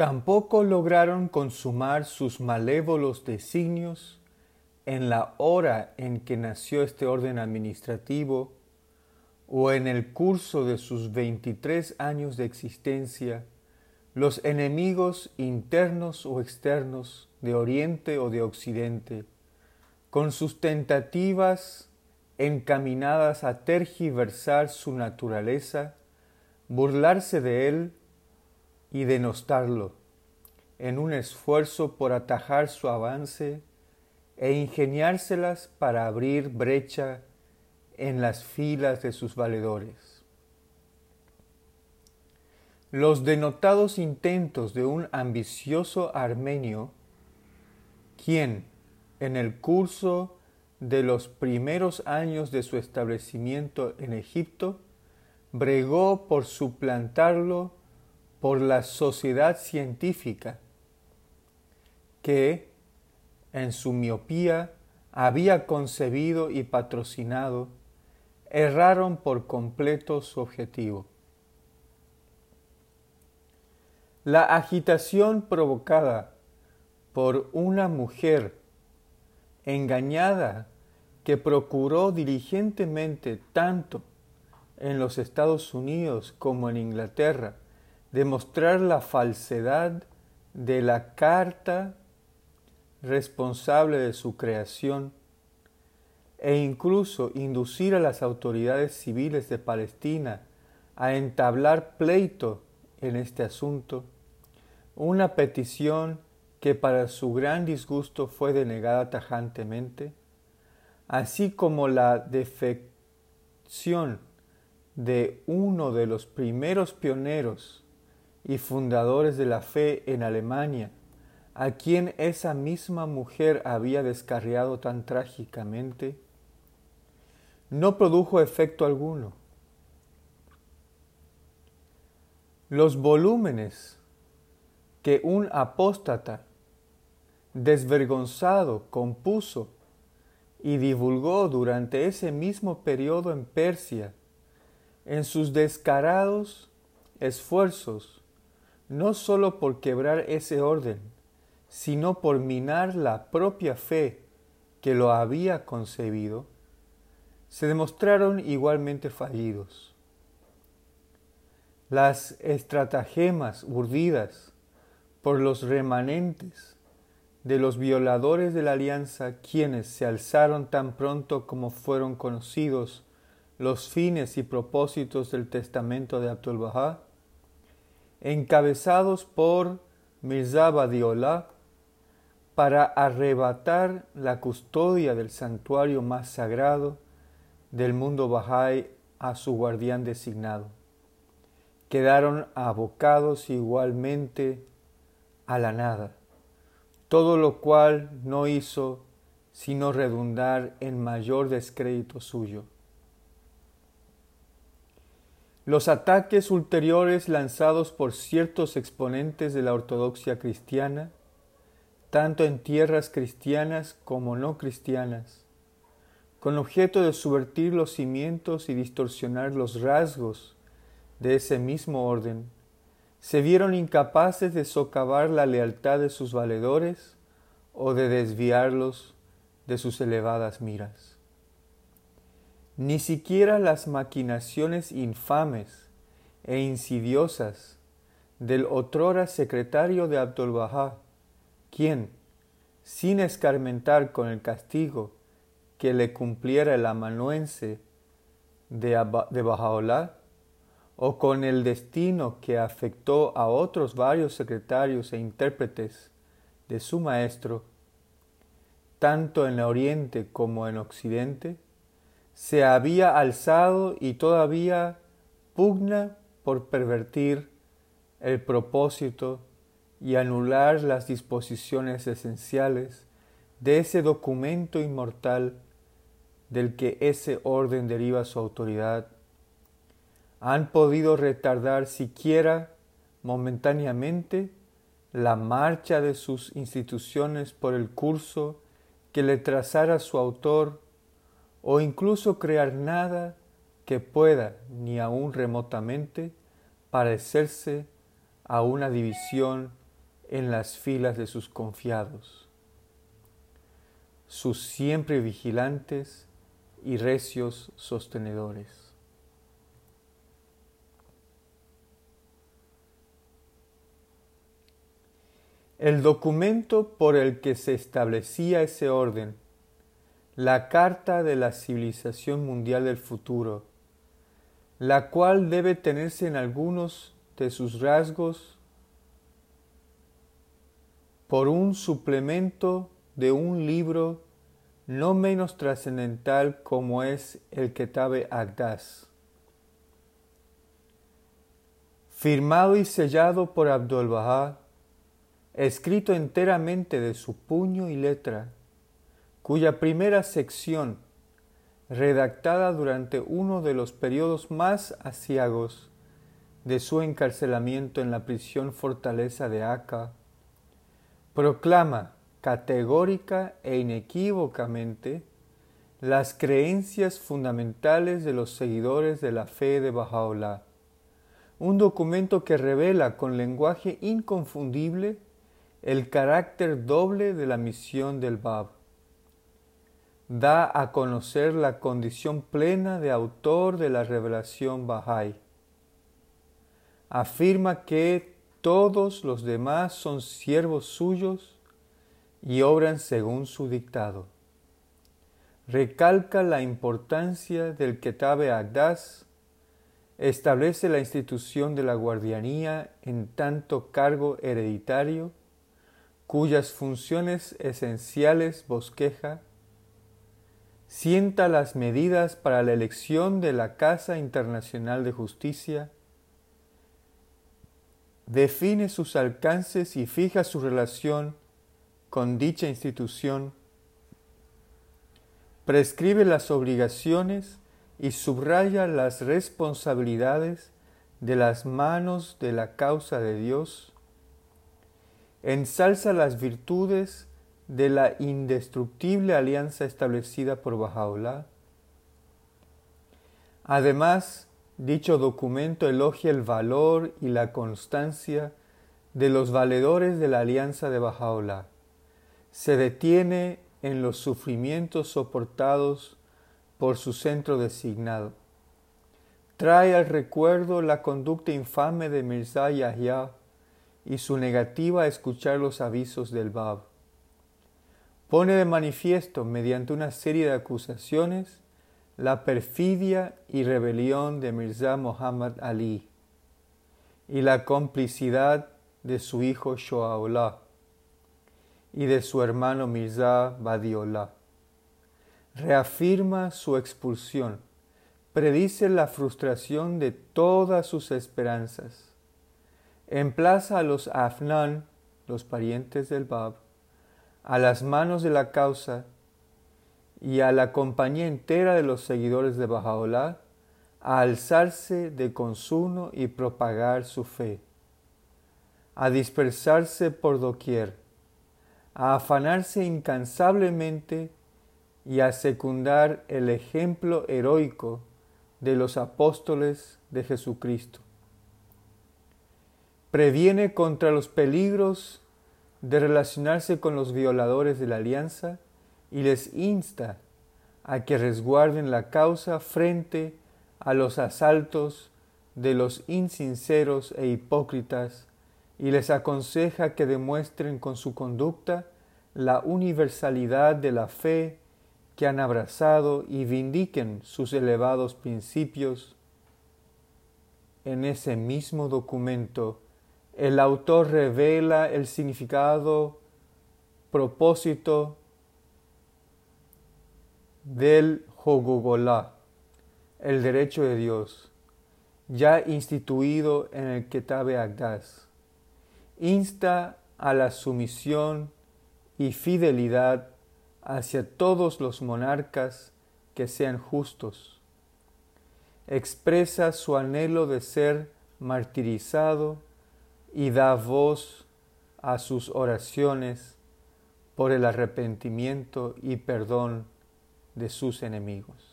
Tampoco lograron consumar sus malévolos designios en la hora en que nació este orden administrativo o en el curso de sus 23 años de existencia, los enemigos internos o externos de Oriente o de Occidente, con sus tentativas encaminadas a tergiversar su naturaleza, burlarse de él y denostarlo, en un esfuerzo por atajar su avance e ingeniárselas para abrir brecha en las filas de sus valedores. Los denotados intentos de un ambicioso armenio, quien, en el curso de los primeros años de su establecimiento en Egipto, bregó por suplantarlo por la sociedad científica, que, en su miopía, había concebido y patrocinado, erraron por completo su objetivo. La agitación provocada por una mujer engañada que procuró diligentemente tanto en los Estados Unidos como en Inglaterra demostrar la falsedad de la carta responsable de su creación e incluso inducir a las autoridades civiles de Palestina a entablar pleito en este asunto, una petición que para su gran disgusto fue denegada tajantemente, así como la defección de uno de los primeros pioneros y fundadores de la fe en Alemania, a quien esa misma mujer había descarriado tan trágicamente, no produjo efecto alguno. Los volúmenes que un apóstata desvergonzado compuso y divulgó durante ese mismo periodo en Persia, en sus descarados esfuerzos, no sólo por quebrar ese orden, sino por minar la propia fe que lo había concebido, se demostraron igualmente fallidos. Las estratagemas urdidas por los remanentes de los violadores de la alianza, quienes se alzaron tan pronto como fueron conocidos los fines y propósitos del testamento de Abdul Bahá, encabezados por Mirza Badiola, para arrebatar la custodia del santuario más sagrado del mundo Bahá'í a su guardián designado. Quedaron abocados igualmente a la nada, todo lo cual no hizo sino redundar en mayor descrédito suyo. Los ataques ulteriores lanzados por ciertos exponentes de la ortodoxia cristiana, tanto en tierras cristianas como no cristianas, con objeto de subvertir los cimientos y distorsionar los rasgos de ese mismo orden, se vieron incapaces de socavar la lealtad de sus valedores o de desviarlos de sus elevadas miras. Ni siquiera las maquinaciones infames e insidiosas del otrora secretario de Abdul Bahá, quien, sin escarmentar con el castigo que le cumpliera el amanuense de, de Bajaola, o con el destino que afectó a otros varios secretarios e intérpretes de su maestro, tanto en Oriente como en Occidente, se había alzado y todavía pugna por pervertir el propósito y anular las disposiciones esenciales de ese documento inmortal del que ese orden deriva su autoridad, han podido retardar siquiera momentáneamente la marcha de sus instituciones por el curso que le trazara su autor o incluso crear nada que pueda, ni aun remotamente, parecerse a una división en las filas de sus confiados, sus siempre vigilantes y recios sostenedores. El documento por el que se establecía ese orden, la Carta de la Civilización Mundial del Futuro, la cual debe tenerse en algunos de sus rasgos por un suplemento de un libro no menos trascendental como es el Ketabe Agdas. Firmado y sellado por Abdul Baha, escrito enteramente de su puño y letra, cuya primera sección, redactada durante uno de los periodos más asiagos de su encarcelamiento en la prisión fortaleza de Aka, proclama categórica e inequívocamente las creencias fundamentales de los seguidores de la fe de Baha'u'llah, un documento que revela con lenguaje inconfundible el carácter doble de la misión del Bab. Da a conocer la condición plena de autor de la revelación Bahá'í. Afirma que todos los demás son siervos suyos y obran según su dictado. Recalca la importancia del Ketabe Agdas, establece la institución de la guardianía en tanto cargo hereditario cuyas funciones esenciales bosqueja, sienta las medidas para la elección de la Casa Internacional de Justicia, define sus alcances y fija su relación con dicha institución, prescribe las obligaciones y subraya las responsabilidades de las manos de la causa de Dios ensalza las virtudes de la indestructible alianza establecida por Baha'u'llah. Además, dicho documento elogia el valor y la constancia de los valedores de la alianza de Baha'u'llah. Se detiene en los sufrimientos soportados por su centro designado. Trae al recuerdo la conducta infame de Mirza Yahya y su negativa a escuchar los avisos del Bab. Pone de manifiesto, mediante una serie de acusaciones, la perfidia y rebelión de Mirza Muhammad Ali y la complicidad de su hijo Shoaullah y de su hermano Mirza Badiollah. Reafirma su expulsión, predice la frustración de todas sus esperanzas emplaza a los Afnan, los parientes del Bab, a las manos de la causa y a la compañía entera de los seguidores de Baha'u'llah a alzarse de consuno y propagar su fe, a dispersarse por doquier, a afanarse incansablemente y a secundar el ejemplo heroico de los apóstoles de Jesucristo. Previene contra los peligros de relacionarse con los violadores de la alianza y les insta a que resguarden la causa frente a los asaltos de los insinceros e hipócritas y les aconseja que demuestren con su conducta la universalidad de la fe que han abrazado y vindiquen sus elevados principios. En ese mismo documento el autor revela el significado, propósito del Jogogolá, el derecho de Dios, ya instituido en el Ketabe Agdas. Insta a la sumisión y fidelidad hacia todos los monarcas que sean justos. Expresa su anhelo de ser martirizado y da voz a sus oraciones por el arrepentimiento y perdón de sus enemigos.